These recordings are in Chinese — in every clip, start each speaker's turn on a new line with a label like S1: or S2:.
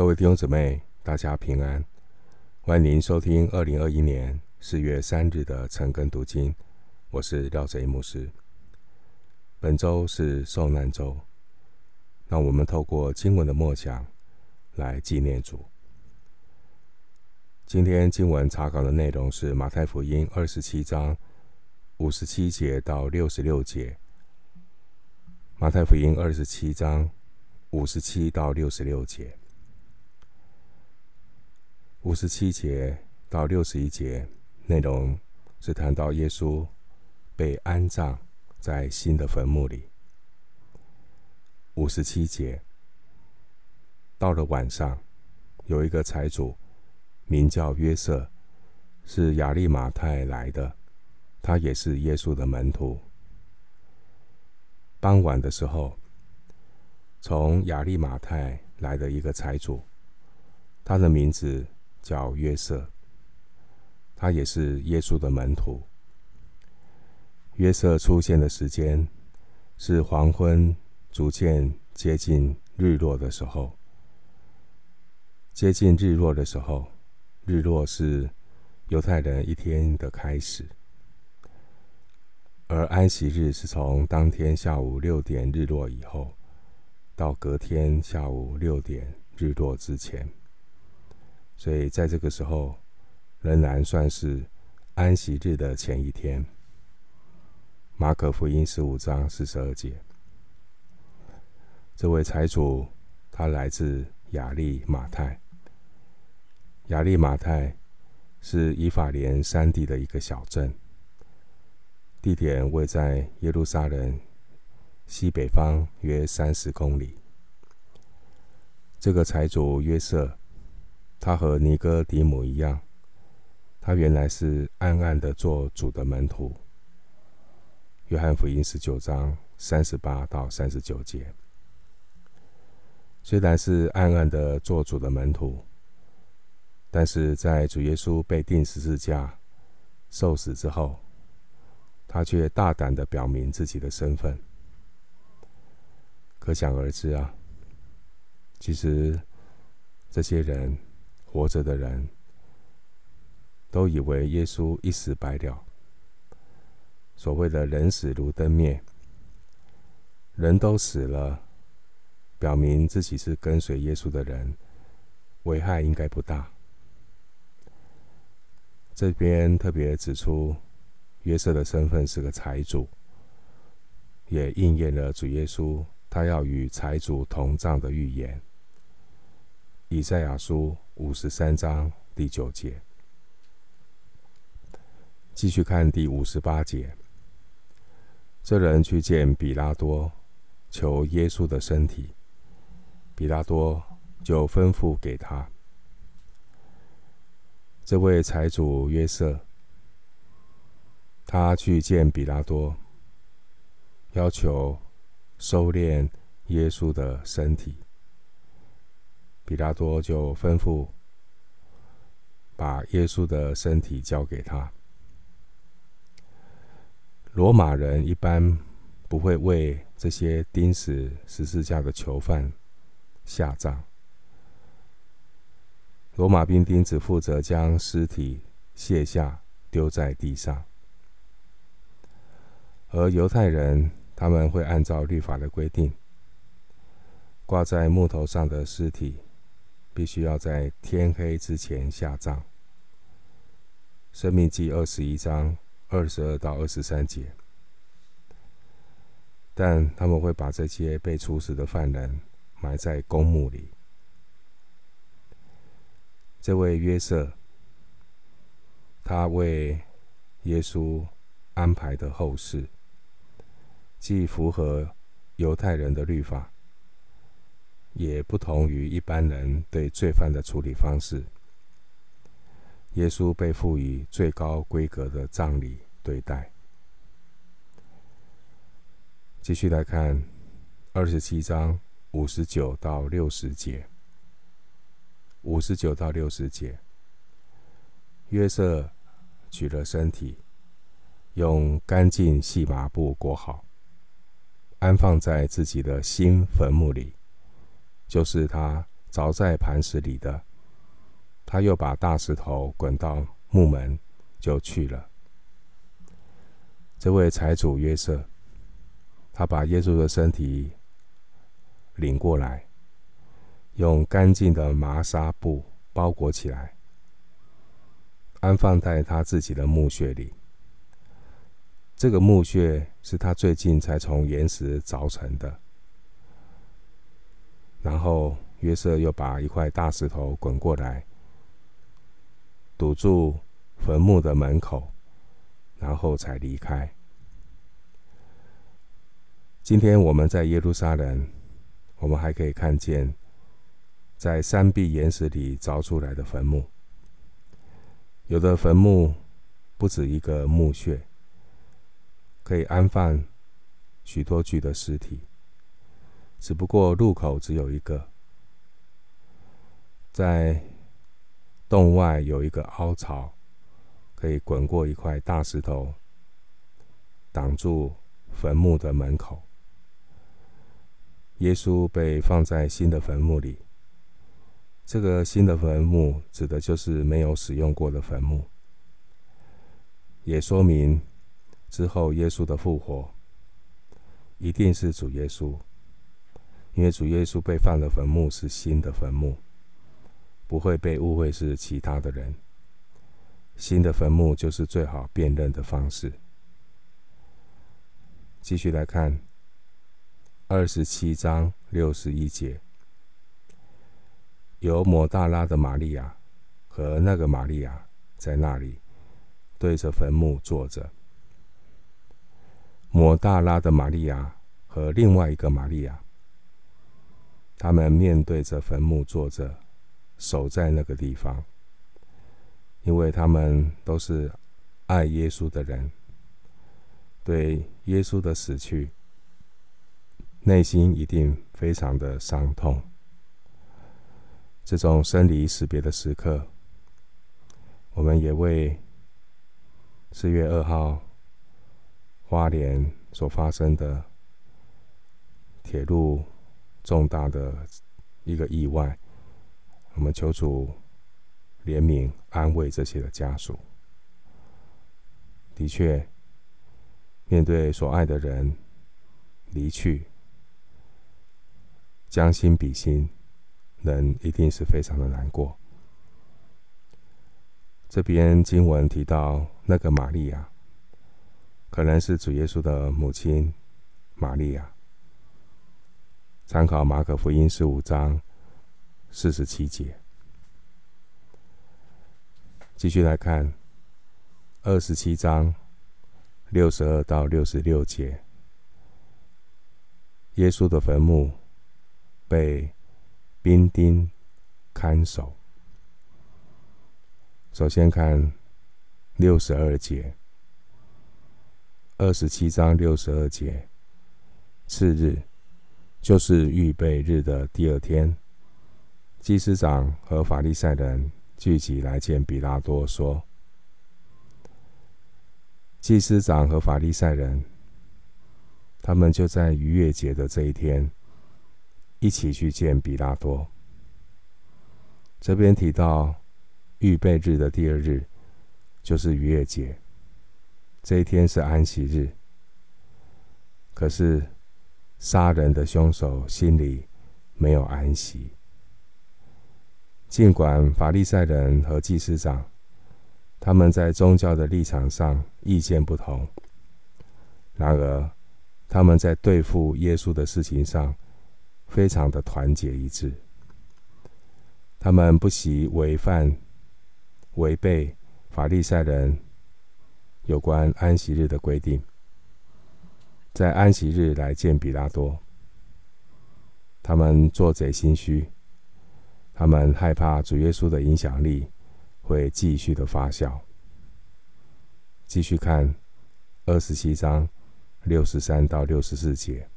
S1: 各位弟兄姊妹，大家平安！欢迎您收听二零二一年四月三日的晨更读经。我是廖贼牧师。本周是受难周，让我们透过经文的默想来纪念主。今天经文查考的内容是马太福音二十七章五十七节到六十六节。马太福音二十七章五十七到六十六节。五十七节到六十一节内容是谈到耶稣被安葬在新的坟墓里。五十七节，到了晚上，有一个财主名叫约瑟，是亚利马太来的，他也是耶稣的门徒。傍晚的时候，从亚利马太来的一个财主，他的名字。叫约瑟，他也是耶稣的门徒。约瑟出现的时间是黄昏，逐渐接近日落的时候。接近日落的时候，日落是犹太人一天的开始，而安息日是从当天下午六点日落以后，到隔天下午六点日落之前。所以，在这个时候，仍然算是安息日的前一天。马可福音十五章四十二节，这位财主他来自亚利马泰。亚利马泰是以法莲山地的一个小镇，地点位在耶路撒冷西北方约三十公里。这个财主约瑟。他和尼哥底母一样，他原来是暗暗的做主的门徒。约翰福音十九章三十八到三十九节，虽然是暗暗的做主的门徒，但是在主耶稣被钉十字架、受死之后，他却大胆的表明自己的身份。可想而知啊，其实这些人。活着的人都以为耶稣一死百了。所谓的人死如灯灭，人都死了，表明自己是跟随耶稣的人，危害应该不大。这边特别指出，约瑟的身份是个财主，也应验了主耶稣他要与财主同葬的预言。以赛亚书五十三章第九节，继续看第五十八节。这人去见比拉多，求耶稣的身体，比拉多就吩咐给他。这位财主约瑟，他去见比拉多，要求收敛耶稣的身体。比拉多就吩咐把耶稣的身体交给他。罗马人一般不会为这些钉死十字架的囚犯下葬。罗马兵丁只负责将尸体卸下丢在地上，而犹太人他们会按照律法的规定，挂在木头上的尸体。必须要在天黑之前下葬。《生命记》二十一章二十二到二十三节，但他们会把这些被处死的犯人埋在公墓里。这位约瑟，他为耶稣安排的后事，既符合犹太人的律法。也不同于一般人对罪犯的处理方式。耶稣被赋予最高规格的葬礼对待。继续来看二十七章五十九到六十节。五十九到六十节，约瑟取了身体，用干净细麻布裹好，安放在自己的新坟墓里。就是他凿在磐石里的，他又把大石头滚到墓门，就去了。这位财主约瑟，他把耶稣的身体领过来，用干净的麻纱布包裹起来，安放在他自己的墓穴里。这个墓穴是他最近才从岩石凿成的。然后约瑟又把一块大石头滚过来，堵住坟墓的门口，然后才离开。今天我们在耶路撒冷，我们还可以看见，在山壁岩石里凿出来的坟墓。有的坟墓不止一个墓穴。可以安放许多具的尸体，只不过入口只有一个，在洞外有一个凹槽，可以滚过一块大石头，挡住坟墓的门口。耶稣被放在新的坟墓里，这个新的坟墓指的就是没有使用过的坟墓，也说明。之后，耶稣的复活一定是主耶稣，因为主耶稣被放的坟墓是新的坟墓，不会被误会是其他的人。新的坟墓就是最好辨认的方式。继续来看二十七章六十一节，有抹大拉的玛利亚和那个玛利亚在那里对着坟墓坐着。抹大拉的玛利亚和另外一个玛利亚，他们面对着坟墓坐着，守在那个地方，因为他们都是爱耶稣的人，对耶稣的死去，内心一定非常的伤痛。这种生离死别的时刻，我们也为四月二号。花莲所发生的铁路重大的一个意外，我们求主怜悯安慰这些的家属。的确，面对所爱的人离去，将心比心，人一定是非常的难过。这边经文提到那个玛利亚。可能是主耶稣的母亲玛利亚。参考马可福音十五章四十七节。继续来看二十七章六十二到六十六节。耶稣的坟墓被兵丁看守。首先看六十二节。二十七章六十二节，次日就是预备日的第二天，祭司长和法利赛人聚集来见彼拉多，说：“祭司长和法利赛人，他们就在逾越节的这一天，一起去见彼拉多。”这边提到预备日的第二日，就是逾越节。这一天是安息日，可是杀人的凶手心里没有安息。尽管法利赛人和祭司长他们在宗教的立场上意见不同，然而他们在对付耶稣的事情上非常的团结一致。他们不惜违反、违背法利赛人。有关安息日的规定，在安息日来见比拉多，他们做贼心虚，他们害怕主耶稣的影响力会继续的发酵。继续看二十七章六十三到六十四节，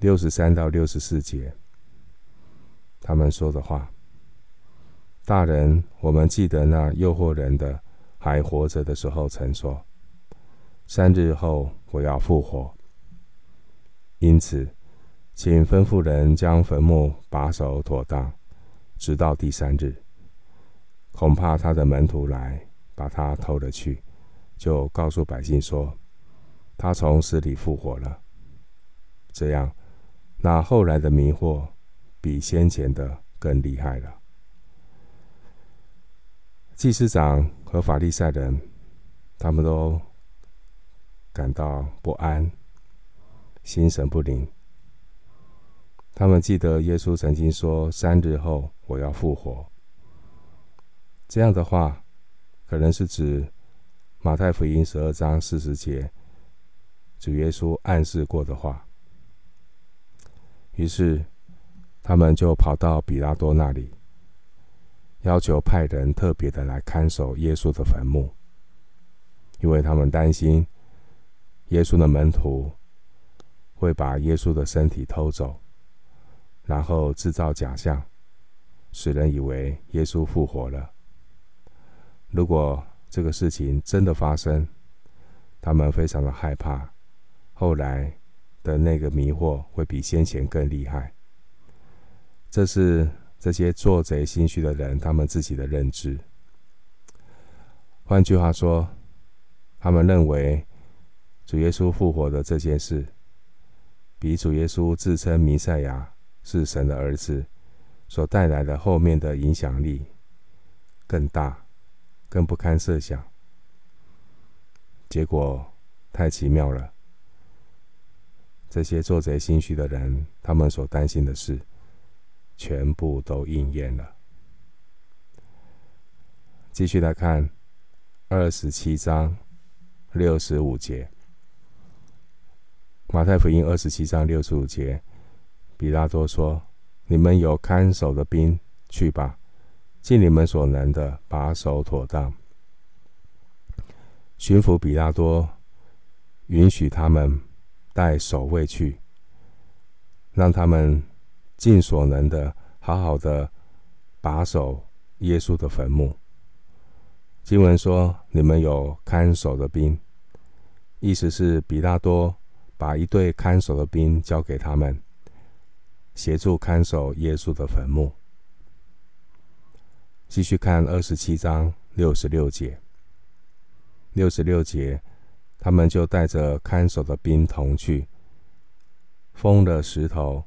S1: 六十三到六十四节，他们说的话：大人，我们记得那诱惑人的。还活着的时候，曾说：“三日后我要复活。”因此，请吩咐人将坟墓把守妥当，直到第三日。恐怕他的门徒来把他偷了去，就告诉百姓说，他从死里复活了。这样，那后来的迷惑比先前的更厉害了。祭司长和法利赛人，他们都感到不安，心神不宁。他们记得耶稣曾经说：“三日后我要复活。”这样的话，可能是指马太福音十二章四十节，主耶稣暗示过的话。于是，他们就跑到比拉多那里，要求派人特别的来看守耶稣的坟墓，因为他们担心耶稣的门徒会把耶稣的身体偷走。然后制造假象，使人以为耶稣复活了。如果这个事情真的发生，他们非常的害怕，后来的那个迷惑会比先前更厉害。这是这些做贼心虚的人他们自己的认知。换句话说，他们认为主耶稣复活的这件事，比主耶稣自称弥赛亚。是神的儿子所带来的后面的影响力更大，更不堪设想。结果太奇妙了，这些做贼心虚的人，他们所担心的事，全部都应验了。继续来看二十七章六十五节，马太福音二十七章六十五节。比拉多说：“你们有看守的兵，去吧，尽你们所能的把守妥当。”巡抚比拉多允许他们带守卫去，让他们尽所能的好好的把守耶稣的坟墓。经文说：“你们有看守的兵”，意思是比拉多把一队看守的兵交给他们。协助看守耶稣的坟墓。继续看二十七章六十六节。六十六节，他们就带着看守的兵同去，封了石头，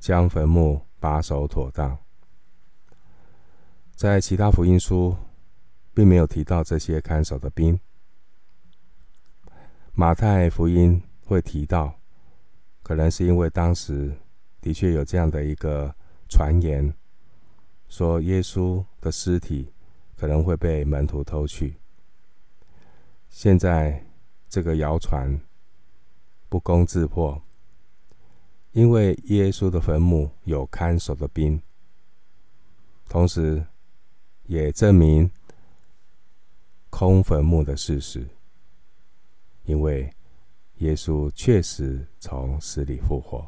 S1: 将坟墓把守妥当。在其他福音书，并没有提到这些看守的兵。马太福音会提到，可能是因为当时。的确有这样的一个传言，说耶稣的尸体可能会被门徒偷去。现在这个谣传不攻自破，因为耶稣的坟墓有看守的兵，同时也证明空坟墓的事实，因为耶稣确实从死里复活。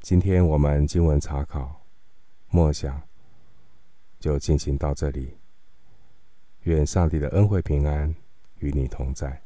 S1: 今天我们经文查考、默想就进行到这里。愿上帝的恩惠平安与你同在。